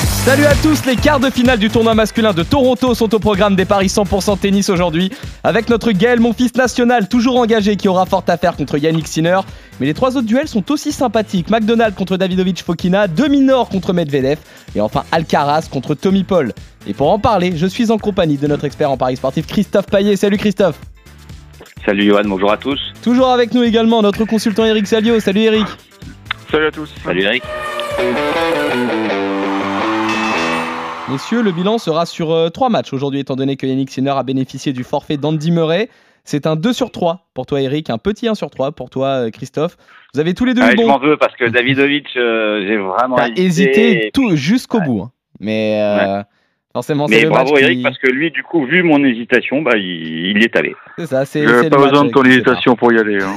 Salut à tous, les quarts de finale du tournoi masculin de Toronto sont au programme des paris 100% tennis aujourd'hui. Avec notre Gaël, mon fils national, toujours engagé, qui aura fort à faire contre Yannick Sinner. Mais les trois autres duels sont aussi sympathiques. McDonald contre Davidovic Fokina, Dominor contre Medvedev et enfin Alcaraz contre Tommy Paul. Et pour en parler, je suis en compagnie de notre expert en paris sportif Christophe Paillet. Salut Christophe. Salut Johan, bonjour à tous. Toujours avec nous également notre consultant Eric Salio. Salut Eric. Salut à tous. Salut Eric. Messieurs, le bilan sera sur euh, trois matchs aujourd'hui, étant donné que Yannick Sinner a bénéficié du forfait d'Andy Murray. C'est un 2 sur 3 pour toi, Eric, un petit 1 sur 3 pour toi, euh, Christophe. Vous avez tous les deux Ah, eu je bon. m'en veux parce que Davidovic, euh, j'ai vraiment T'as hésité tout jusqu'au Ouais. bout. hein. Mais euh, forcément, c'est Mais le bravo match Eric qui- parce que lui, du coup, vu mon hésitation, bah, il, il y est allé. C'est ça, c'est. J'avais c'est pas le besoin match de ton hésitation pour y aller. hein.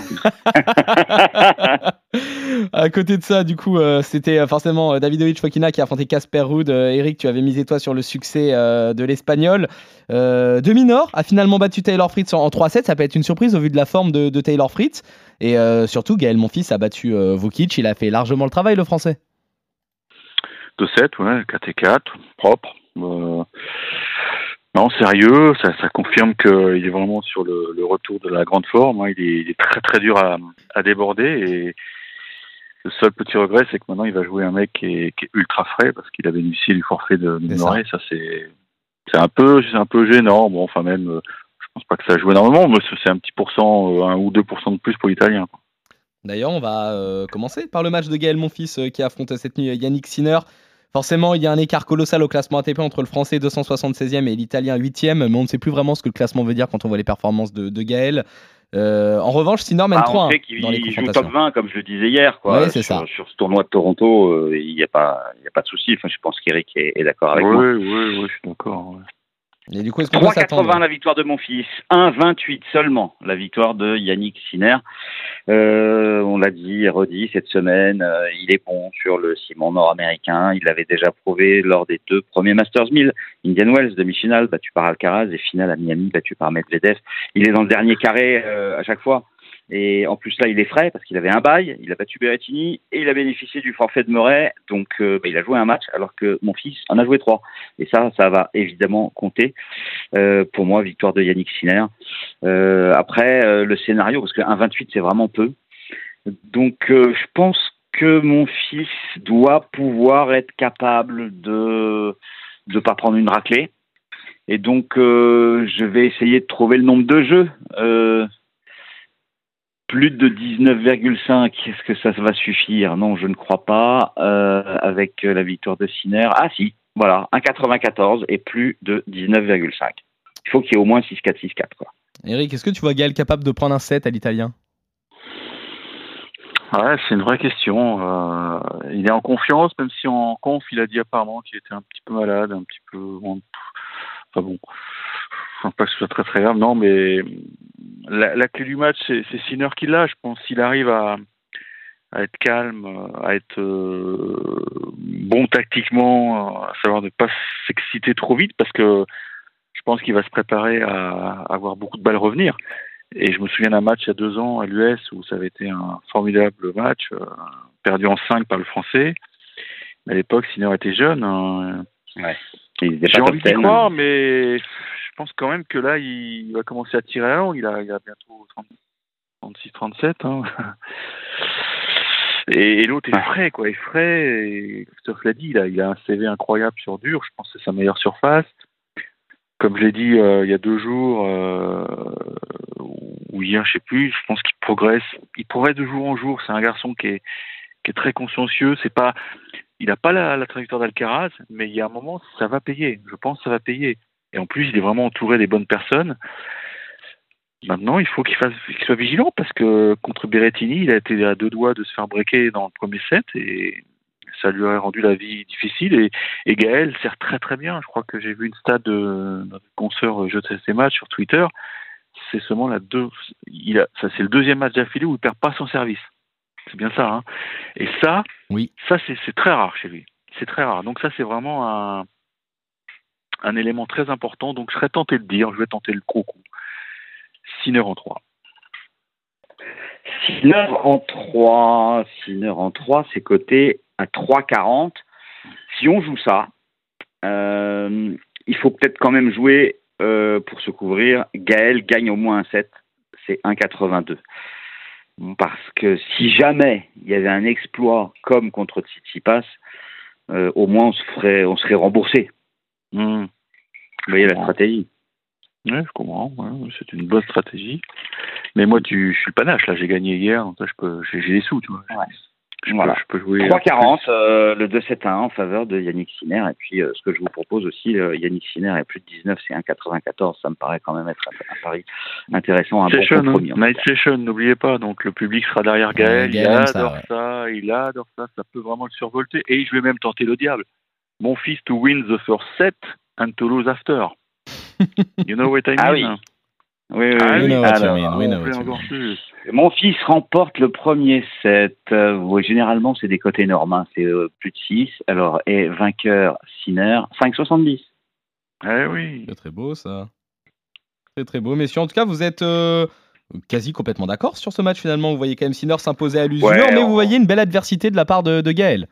à côté de ça, du coup, euh, c'était euh, forcément euh, Davidovic Fokina qui a affronté Casper Ruud. Eric, tu avais misé toi sur le succès de l'Espagnol. Dominor a finalement battu Taylor Fritz en, en 3-7. Ça peut être une surprise au vu de la forme de, Taylor Fritz. Et surtout, Gaël Monfils a battu Vukic. Il a fait largement le travail, le français. 2-7, ouais, 4 et 4, propre. Non, sérieux, ça, confirme qu'il est vraiment sur le, retour de la grande forme. hein. Il, est, il est très très dur à, à déborder et le seul petit regret, c'est que maintenant il va jouer un mec qui est, qui est ultra frais parce qu'il a bénéficié du forfait de Murray. Ça, c'est c'est un peu c'est un peu gênant. Bon, enfin même, euh, je pense pas que ça joue énormément, mais c'est un petit pourcent, euh, un ou 2% de plus pour l'Italien. D'ailleurs, on va euh, commencer par le match de Gaël Monfils euh, qui affronte cette nuit Yannick Sinner. Forcément, il y a un écart colossal au classement ATP entre le français 276e et l'italien 8e, mais on ne sait plus vraiment ce que le classement veut dire quand on voit les performances de, de Gaël. Euh, en revanche, Sinner mène Ah, 3 on sait qu'il dans les joue top 20, comme je le disais hier. Quoi. Ouais, c'est sur, ça. sur ce tournoi de Toronto, euh, il n'y a, pas- il a pas de souci. Enfin, je pense qu'Eric est, est d'accord avec Oui, moi. oui, oui, je suis d'accord. ouais. Et du coup, est-ce qu'on peut 3,80 s'attendre la victoire de mon fils, 1,28 seulement la victoire de Yannick Sinner. Euh, on l'a dit redit cette semaine, euh, il est bon sur le ciment nord-américain. Il l'avait déjà prouvé lors des deux premiers Masters 1000. Indian Wells, demi-finale, battu par Alcaraz, et finale à Miami, battu par Medvedev. Il est dans le dernier carré euh, à chaque fois. Et en plus là, il est frais parce qu'il avait un bail, il a battu Berrettini et il a bénéficié du forfait de Murray. Donc euh, bah, il a joué un match alors que mon fils en a joué trois. Et ça, ça va évidemment compter. Euh, pour moi, victoire de Yannick Sinner. Euh, après, le scénario, parce qu'un 28, c'est vraiment peu. Donc, je pense que mon fils doit pouvoir être capable de ne pas prendre une raclée. Et donc, je vais essayer de trouver le nombre de jeux. Euh, plus de 19,5, est-ce que ça va suffire? Non, je ne crois pas. Euh, avec la victoire de Sinner. Ah si, voilà, 1,94 et plus de 19,5. Il faut qu'il y ait au moins 6-4, 6-4. Quoi. Eric, est-ce que tu vois Gaël capable de prendre un 7 à l'italien? Ouais, c'est une vraie question. Euh, il est en confiance, même si en conf, il a dit apparemment qu'il était un petit peu malade, un petit peu. Bon, enfin bon, je pas que ce soit très très grave, non, mais la, la clé du match, c'est Sinner qui l'a. Je pense s'il arrive à, être calme, à être euh, bon tactiquement, à savoir ne pas s'exciter trop vite, parce que je pense qu'il va se préparer à, à avoir beaucoup de balles revenir. Et je me souviens d'un match il y a deux ans à l'US où ça avait été un formidable match, euh, perdu en 5 par le Français. À l'époque, Sinner était jeune. hein. Était J'ai envie d'y 10, croire, mais je pense quand même que là, il va commencer à tirer à long. Il a, il a bientôt 30 36, 37. Hein. Et, et l'autre est Ouais. frais, quoi. Il est frais. Et Christophe l'a dit, il a, il a un CV incroyable sur dur. Je pense que c'est sa meilleure surface. Comme je l'ai dit euh, il y a deux jours, euh, ou hier, je sais plus, je pense qu'il progresse. Il progresse de jour en jour. C'est un garçon qui est, qui est très consciencieux. C'est pas, il n'a pas la, la trajectoire d'Alcaraz, mais il y a un moment, ça va payer. Je pense que ça va payer. Et en plus, il est vraiment entouré des bonnes personnes. Maintenant, il faut qu'il soit vigilant parce que contre Berrettini, il a été à deux doigts de se faire breaker dans le premier set et ça lui aurait rendu la vie difficile. Et, Gaël sert très très bien. Je crois que j'ai vu une stat de notre consoeur Je teste ses matchs sur Twitter. C'est seulement la deux. Il a, ça c'est le deuxième match d'affilée où il perd pas son service. C'est bien ça. Hein et ça, Oui. ça c'est très rare chez lui. c'est très rare. Donc ça, c'est vraiment un, un élément très important. Donc je serais tenté de dire, je vais tenter le gros coup. Sinner en 3. Sinner en 3, Sinner en 3, c'est coté à 3,40. Si on joue ça, euh, il faut peut-être quand même jouer euh, pour se couvrir. Gaël gagne au moins un 7, c'est 1,82. Parce que si jamais il y avait un exploit comme contre Tsitsipas, euh, au moins on, se ferait, on serait remboursé. Hmm. Vous voyez la stratégie Ouais, je comprends. ouais, c'est une bonne stratégie. Mais moi, tu, je suis le panache. Là, j'ai gagné hier. Donc là, je peux, j'ai, j'ai des sous, tu vois. Ouais. Je, Voilà. peux, je peux jouer. 3,40, euh, le 2-7-1 en faveur de Yannick Sinner. Et puis, euh, ce que je vous propose aussi, euh, Yannick Sinner est plus de 19, c'est 1,94. Ça me paraît quand même être un, un pari intéressant, un bon Session, hein. compromis. Night. Session, n'oubliez pas. Donc le public sera derrière Gaël. Gaël il adore ça, il adore ça. Ça peut vraiment le survolter. Et je vais même tenter le diable. Mon fils to win the first set and to lose after. you know what I mean? Ah oui. Oui, oui, Ah oui. know what you Alors, mean, we know on what fait you encore mean. plus. Mon fils remporte le premier set. Euh, oui, généralement, c'est des cotes énormes. hein. C'est euh, plus de 6. Alors, et vainqueur Sinner, 5,70. Eh oui. C'est très beau ça. Très très beau. Messieurs, en tout cas, vous êtes euh, quasi complètement d'accord sur ce match finalement. Vous voyez quand même Sinner s'imposer à l'usure, Ouais, mais on- vous voyez une belle adversité de la part de, de Gaël.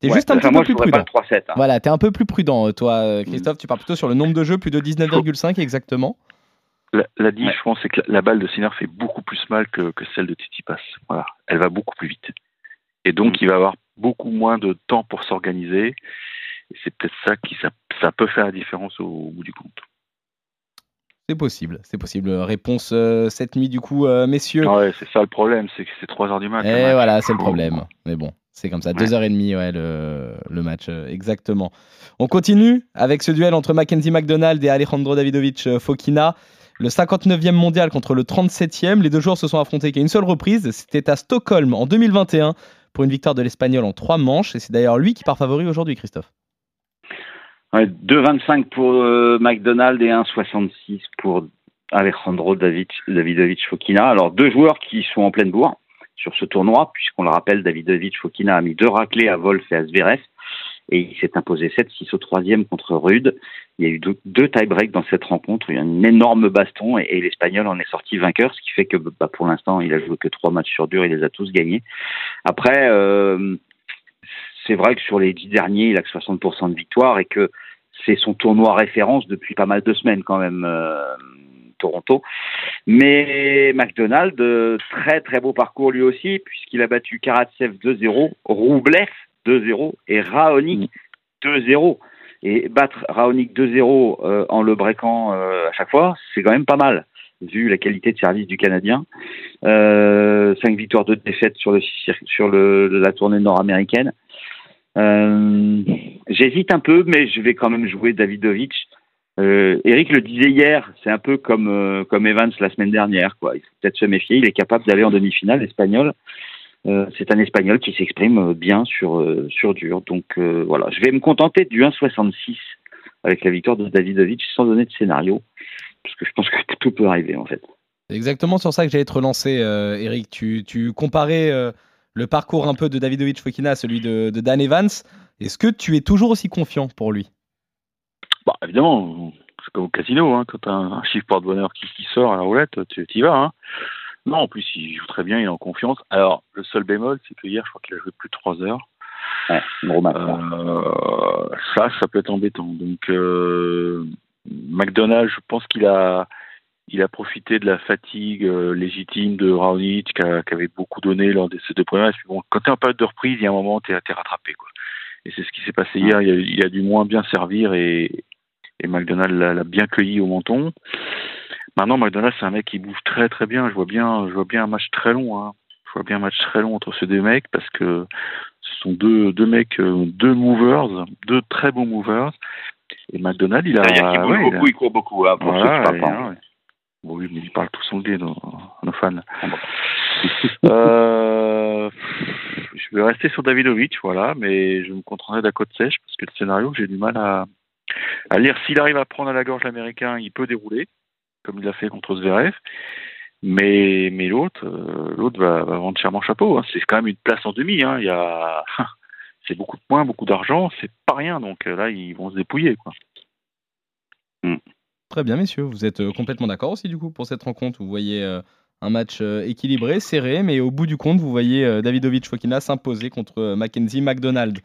T'es Ouais, juste un petit moi, peu plus prudent. pas le 3-7. hein. Voilà, t'es un peu plus prudent, toi, euh, Christophe. Tu pars plutôt sur le nombre de jeux, plus de 19,5 exactement. La, la diff, Ouais. je pense, c'est que la, la balle de Sinner fait beaucoup plus mal que, que celle de Tsitsipas. Voilà, elle va beaucoup plus vite. Et donc, Mm. il va avoir beaucoup moins de temps pour s'organiser. Et c'est peut-être ça qui ça, ça peut faire la différence au, au bout du compte. C'est possible, c'est possible. Réponse euh, cette nuit, du coup, euh, messieurs. Ouais, c'est ça le problème, c'est que c'est 3 heures du matin. Et voilà, c'est le problème. Mais bon, c'est comme ça. Ouais. Deux heures et demie, ouais, le, le match, euh, exactement. On continue avec ce duel entre Mackenzie McDonald et Alejandro Davidovic Fokina. Le 59e mondial contre le 37e. Les deux joueurs se sont affrontés qu'à une seule reprise. C'était à Stockholm en 2021 pour une victoire de l'Espagnol en trois manches. Et c'est d'ailleurs lui qui part favori aujourd'hui, Christophe. Ouais, 2,25 pour euh, McDonald et 1,66 pour Alejandro David, Davidovic Fokina. Alors, deux joueurs qui sont en pleine bourre sur ce tournoi, puisqu'on le rappelle, Davidovic Fokina a mis deux raclés à Wolf et à Zverev. Et il s'est imposé 7-6 au troisième contre Rude. Il y a eu deux, tie-breaks dans cette rencontre. Il y a eu un énorme baston et, et l'Espagnol en est sorti vainqueur, ce qui fait que bah, pour l'instant, il a joué que trois matchs sur dur, il les a tous gagnés. Après, euh, c'est vrai que sur les dix derniers, il a que 60% de victoire et que c'est son tournoi référence depuis pas mal de semaines quand même, euh, Toronto. Mais McDonald, euh, très très beau parcours lui aussi, puisqu'il a battu Karatsev 2-0, Roublev 2-0 et Raonic 2-0. Et battre Raonic 2-0 euh, en le breakant euh, à chaque fois, c'est quand même pas mal, vu la qualité de service du Canadien. Euh, cinq victoires, deux défaites sur, la tournée nord-américaine. Euh, J'hésite un peu, mais je vais quand même jouer Davidovic. Eric le disait hier, c'est un peu comme, comme Evans la semaine dernière. Quoi. Il faut peut-être se méfier, il est capable d'aller en demi-finale espagnol. Euh, c'est un espagnol qui s'exprime euh, bien sur, euh, sur dur. Donc euh, voilà, je vais me contenter du 1,66 avec la victoire de Davidovic sans donner de scénario, parce que je pense que tout peut arriver en fait. C'est exactement sur ça que j'allais te relancer, euh, Eric. Tu, tu comparais euh, le parcours un peu de Davidovic Fokina à celui de, de Dan Evans. Est-ce que tu es toujours aussi confiant pour lui? Bah, évidemment, c'est comme au casino, hein, quand tu as un chiffre porte-bonheur qui, qui sort à la roulette, tu y vas. Hein. Non, en plus, il joue très bien, il est en confiance. Alors, le seul bémol, c'est que hier, je crois qu'il a joué plus de 3 heures. Ouais, gros match. Euh, ça, ça peut être embêtant. Donc, euh, McDonald, je pense qu'il a, il a profité de la fatigue euh, légitime de Raonic, qui, avait beaucoup donné lors de ces deux premiers matchs. Bon, quand tu es en période de reprise, il y a un moment, tu es, rattrapé. Quoi. Et c'est ce qui s'est passé hier. Il a, il a dû moins bien servir et, et McDonald l'a bien cueilli au menton. Maintenant, McDonald, c'est un mec qui bouge très très bien. Je vois bien, je vois bien un match très long. Hein. Je vois bien un match très long entre ces deux mecs parce que ce sont deux, deux mecs, euh, deux movers, deux très bons movers. Et McDonald, il a. Bouge ouais, il a- beaucoup, il court beaucoup, hein, pour voilà, ceux qui hein, ouais. Bon, oui, mais ils parlent tous anglais, nos, nos fans. Ah euh, je vais rester sur Davidovic, voilà, mais je me contenterai d'un côte sèche parce que le scénario, j'ai du mal à, à lire. S'il arrive à prendre à la gorge l'américain, il peut dérouler, comme il l'a fait contre Zverev. Mais, mais l'autre, euh, l'autre va, va vendre chèrement chapeau. hein. C'est quand même une place en demi. Hein. Il y a, c'est beaucoup de points, beaucoup d'argent, c'est pas rien. Donc euh, là, ils vont se dépouiller. Quoi. Très bien, messieurs. Vous êtes euh, complètement d'accord aussi, du coup, pour cette rencontre. Vous voyez un match équilibré, serré, mais au bout du compte, vous voyez Davidovic Fokina s'imposer contre Mackenzie McDonald.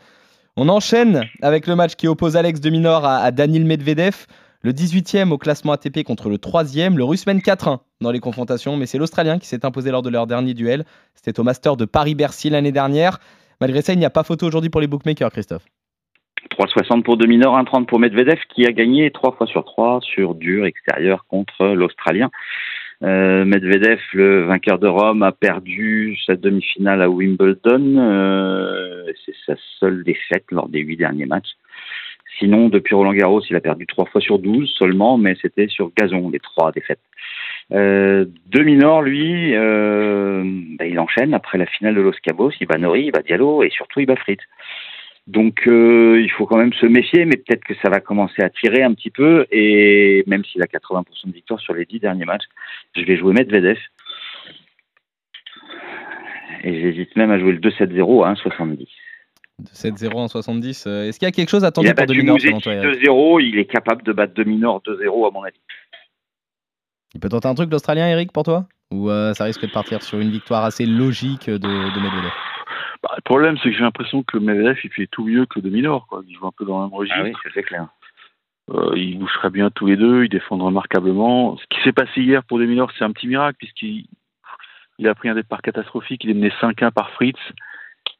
On enchaîne avec le match qui oppose Alex de Minor à, à Medvedev, le 18e au classement ATP contre le 3e. Le russe mène 4-1 dans les confrontations, mais c'est l'Australien qui s'est imposé lors de leur dernier duel. C'était au Master de Paris-Bercy l'année dernière. Malgré ça, il n'y a pas photo aujourd'hui pour les bookmakers, Christophe. 3,60 pour Dominor, 1,30 pour Medvedev qui a gagné 3 fois sur 3 sur dur extérieur contre l'Australien. Euh, Medvedev, le vainqueur de Rome, a perdu sa demi-finale à Wimbledon. Euh, c'est sa seule défaite lors des huit derniers matchs. Sinon, depuis Roland Garros, il a perdu 3 fois sur 12 seulement, mais c'était sur gazon, les trois défaites. Euh, Dominor, lui, euh, bah, il enchaîne après la finale de Los Cabos, il bat Nori, il bat Diallo et surtout il bat Fritz. Donc euh, il faut quand même se méfier, mais peut-être que ça va commencer à tirer un petit peu. Et même s'il a 80% de victoire sur les 10 derniers matchs, je vais jouer Medvedev. Et j'hésite même à jouer le 2-7-0 à 1,70. De 7-0 en 70. euh, Est-ce qu'il y a quelque chose attendu pour Dominor selon toi, Eric 2-0, il est capable de battre Dominor 2-0 à mon avis. Il peut tenter un truc l'Australien, Eric, pour toi? Ou euh, ça risque de partir sur une victoire assez logique de, de Medvedev? Bah, le problème, c'est que j'ai l'impression que Medvedev, il fait tout mieux que de Minor. Quoi. Il joue un peu dans le même registre. Ah oui, c'est clair. Euh, ils boucheraient bien tous les deux, ils défendent remarquablement. Ce qui s'est passé hier pour Dominor, c'est un petit miracle, puisqu'il il a pris un départ catastrophique, il est mené 5-1 par Fritz.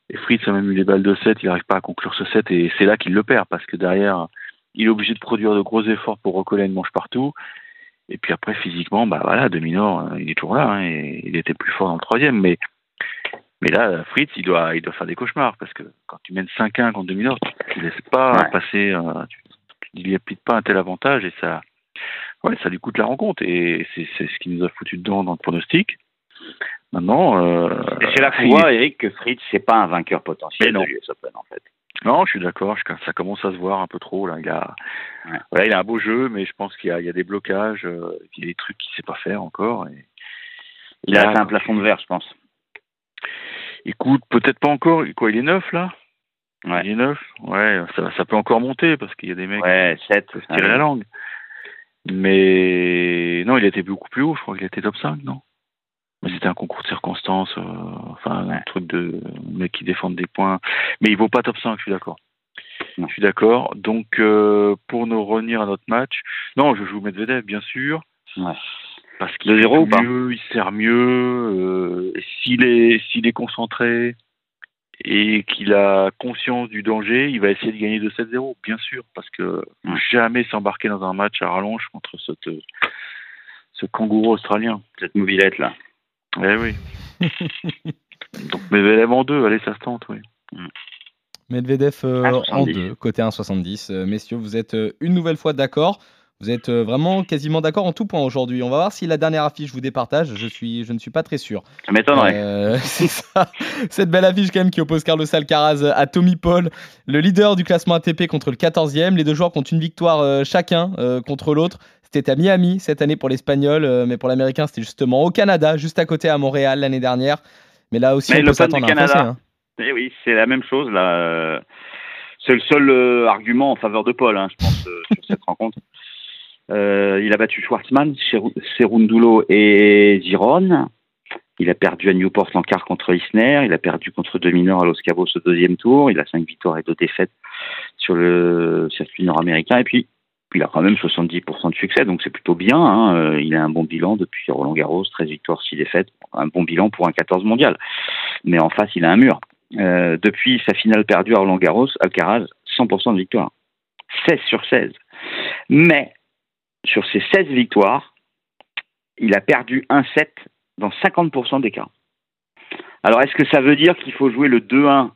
Et Fritz a même eu les balles de 7, il n'arrive pas à conclure ce 7, et c'est là qu'il le perd, parce que derrière, il est obligé de produire de gros efforts pour recoller une manche partout. Et puis après, physiquement, bah voilà, Dominor, euh, il est toujours là, hein, et il était plus fort dans le troisième, mais mais là, Fritz, il doit, il doit faire des cauchemars parce que quand tu mènes 5-1 contre 2 minutes, tu ne laisses pas Ouais. passer, euh, tu, il n'y applique pas un tel avantage et ça, ouais, ça lui coûte la rencontre et c'est, c'est ce qui nous a foutu dedans dans le pronostic. Maintenant, euh, c'est il- voit, Eric, que Fritz, c'est pas un vainqueur potentiel de l'US Open, en fait. Non, je suis d'accord. Ça commence à se voir un peu trop là. Il a, Ouais. voilà, il a un beau jeu, mais je pense qu'il y a, il y a des blocages, euh, il y a des trucs qu'il sait pas faire encore. Et, Il a Là, atteint un plafond de verre, je pense. Écoute, peut-être pas encore. Quoi, il est neuf là? Ouais. Il est neuf? Ouais, ça, ça peut encore monter parce qu'il y a des mecs Ouais, 7. qui peuvent tirer la langue. Mais non, il était beaucoup plus haut. Je crois qu'il était top 5, non? Mais c'était un concours de circonstances. euh, enfin, un truc de mecs qui défendent des points. Mais il vaut pas top 5, je suis d'accord. Je suis d'accord. Donc, euh, pour nous revenir à notre match, non, je joue Medvedev, bien sûr. Ouais. Parce qu'il 2-0 fait ou pas mieux, il sert mieux. euh, s'il est, s'il est concentré et qu'il a conscience du danger, il va essayer de gagner de 7-0, bien sûr, parce que Ouais. jamais s'embarquer dans un match à rallonge contre cette, ce kangourou australien. Cette mobilette, là. Eh oui. Donc Medvedev en deux, allez, ça se tente, oui. Medvedev euh, en 1,70. 2, côté 1,70. Euh, messieurs, vous êtes euh, une nouvelle fois d'accord. Vous êtes euh, vraiment quasiment d'accord en tout point aujourd'hui. On va voir si la dernière affiche vous départage. Je, suis, je ne suis pas très sûr. Ça m'étonnerait. Euh, c'est ça. Cette belle affiche quand même qui oppose Carlos Alcaraz à Tommy Paul, le leader du classement ATP contre le 14e. Les deux joueurs comptent une victoire euh, chacun contre l'autre. C'était à Miami cette année pour l'Espagnol, mais pour l'Américain c'était justement au Canada, juste à côté à Montréal l'année dernière. Mais là aussi Mais on peut s'attendre à un Canada. hein. Eh oui, c'est la même chose, là. C'est le seul euh, argument en faveur de Paul, hein, je pense, euh, sur cette rencontre. Euh, il a battu Schwartzmann, Cheru- Cerundulo et Giron. Il a perdu à Newport en contre Isner. Il a perdu contre Dominor à Los Cabos au deuxième tour. Il a cinq victoires et deux défaites sur le circuit nord-américain. Et puis, il a quand même 70% de succès, donc c'est plutôt bien. hein. Euh, Il a un bon bilan depuis Roland Garros, 13 victoires, 6 défaites. Un bon bilan pour un 14 mondial. Mais en face, il a un mur. Euh, depuis sa finale perdue à Roland Garros, Alcaraz, 100% de victoire. 16 sur 16. Mais, sur ces 16 victoires, il a perdu un set dans 50% des cas. Alors, est-ce que ça veut dire qu'il faut jouer le 2-1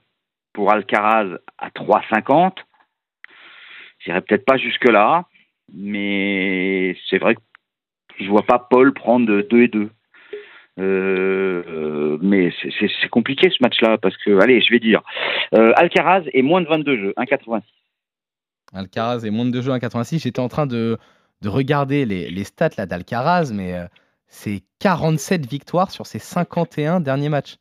pour Alcaraz à 3,50 J'irai peut-être pas jusque-là, mais c'est vrai que je vois pas Paul prendre 2 et 2. Euh, mais c'est- compliqué ce match-là parce que, allez, je vais dire, euh, Alcaraz est moins de 22 jeux, 1,86. Alcaraz est moins de 2 jeux à 86. J'étais en train de, de regarder les, les stats là d'Alcaraz, mais euh, c'est 47 victoires sur ses 51 derniers matchs.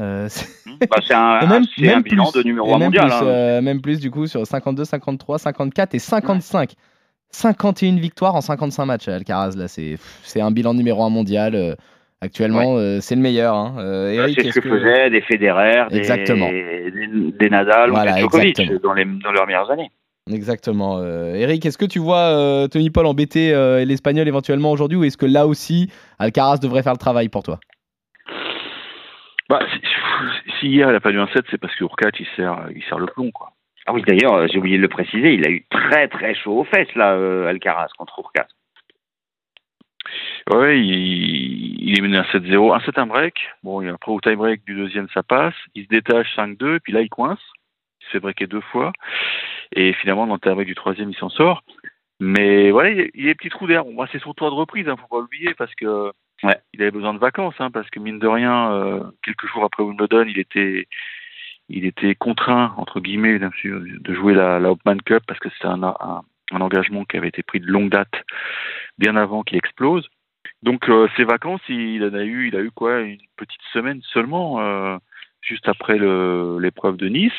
Euh, c'est- Bah, c'est un, Et même, c'est un même bilan plus, de numéro et 1 même mondial. plus, hein. euh, même plus du coup sur 52, 53, 54 et 55. 51 victoires en 55 matchs Alcaraz là, c'est un bilan numéro 1 mondial. euh, actuellement, euh, c'est le meilleur. Hein. Euh, Eric, c'est ce que, faisaient des Federer, des, Exactement. des, des Nadal Voilà, ou des Djokovic exactement. dans, les, dans leurs meilleures années. Exactement. Euh, Eric, est-ce que tu vois euh, Tony Paul embêter euh, l'Espagnol éventuellement aujourd'hui ou est-ce que là aussi Alcaraz devrait faire le travail pour toi? Bah, si, si hier il a pas eu un 7, c'est parce que Urquhart il sert, il sert le plomb, quoi. Ah oui, d'ailleurs, j'ai oublié de le préciser, il a eu très très chaud aux fesses, là, euh, Alcaraz, contre Urquhart. Ouais, il, il est mené à 7-0, un 7 un break. Bon, et après au tie break du deuxième ça passe, il se détache 5-2, puis là il coince, il se fait breaker deux fois, et finalement dans le du troisième il s'en sort. Mais voilà, il y a- il y a des petits trous d'air. Bon, c'est son tour de reprise, hein, faut pas oublier, parce que Ouais. il avait besoin de vacances, hein, parce que mine de rien, euh, quelques jours après Wimbledon, il était, il était contraint entre guillemets de jouer la, la Hopman Cup parce que c'était un, un, un engagement qui avait été pris de longue date, bien avant qu'il explose. Donc euh, ces vacances, il en a eu, il a eu quoi, une petite semaine seulement, euh, juste après l'épreuve de Nice.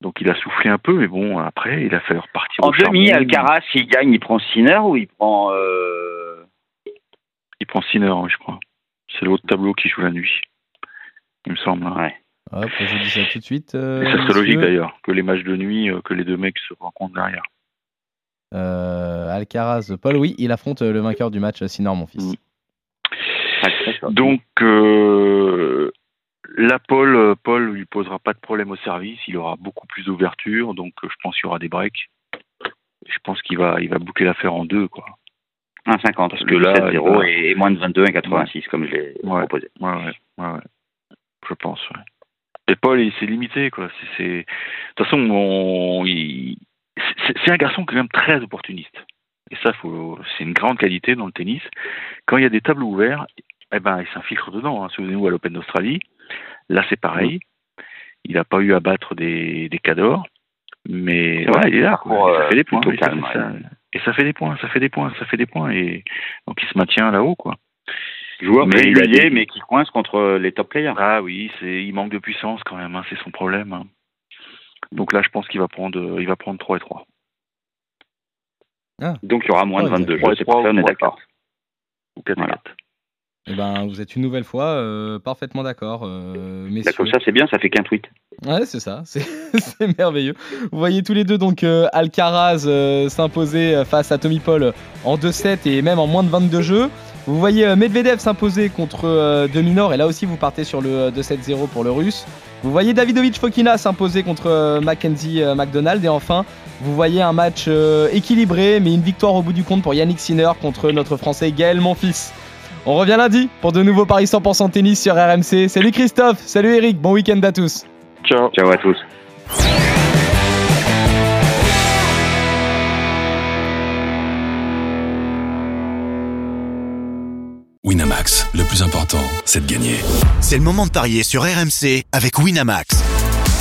Donc il a soufflé un peu, mais bon, après, il a fallu repartir En au demi, Alcaraz, s'il gagne, il prend Sinner ou il prend. euh, Il prend Sinner, je crois. C'est l'autre tableau qui joue la nuit, il me semble. hein. Ouais. Hop, je dis ça tout de suite. euh, Et ça serait logique d'ailleurs, que les matchs de nuit, euh, que les deux mecs se rencontrent derrière. Euh, Alcaraz, Paul, oui, il affronte le vainqueur du match, Sinor, mon fils. Mm. Donc euh, là, Paul, euh, Paul lui posera pas de problème au service. Il aura beaucoup plus d'ouverture, donc euh, je pense qu'il y aura des breaks. Je pense qu'il va, il va boucler l'affaire en deux, quoi. 1,50, Parce que là, 7-0 il va- et, et moins de 22, 1,86, comme je l'ai Ouais. proposé. Ouais, ouais, ouais, ouais. Je pense. Ouais. Et Paul, il s'est limité, quoi. C'est. De toute façon, on- il- c'est, c'est un garçon quand même très opportuniste. Et ça, faut... c'est une grande qualité dans le tennis. Quand il y a des tableaux ouverts, eh ben, il s'infiltre dedans. Hein. Souvenez-vous à l'Open d'Australie. Là, c'est pareil. Il n'a pas eu à battre des, des cadors. Mais il est là. Et ça euh, fait des points. Et ça, calme, fait- ça- et ça fait des points, ça fait des points, ça fait des points. Et donc, il se maintient là-haut, quoi. Joueur Mais régulier, des- mais qui coince contre les top players. Ah oui, c'est il manque de puissance quand même, hein, c'est son problème. hein. Donc là, je pense qu'il va prendre, euh, il va prendre 3 et 3. Donc il y aura moins de Ouais, 22 exactement. jeux, c'est pour ça on est d'accord. Ou 4 Voilà. et 4. Eh ben, vous êtes une nouvelle fois euh, parfaitement d'accord, euh, messieurs. comme ça, c'est bien, ça fait qu'un tweet. Ouais, c'est ça, c'est merveilleux. Vous voyez tous les deux donc euh, Alcaraz euh, s'imposer face à Tommy Paul en 2-7 et même en moins de 22 jeux. Vous voyez euh, Medvedev s'imposer contre euh, Dominor et là aussi vous partez sur le euh, 2-7-0 pour le russe. Vous voyez Davidovic Fokina s'imposer contre euh, Mackenzie McDonald et enfin vous voyez un match euh, équilibré mais une victoire au bout du compte pour Yannick Sinner contre notre français Gaël Monfils. On revient lundi pour de nouveaux paris 100% tennis sur RMC. Salut Christophe, salut Eric, bon week-end à tous. Ciao. Ciao à tous. Winamax, le plus important, c'est de gagner. C'est le moment de parier sur RMC avec Winamax.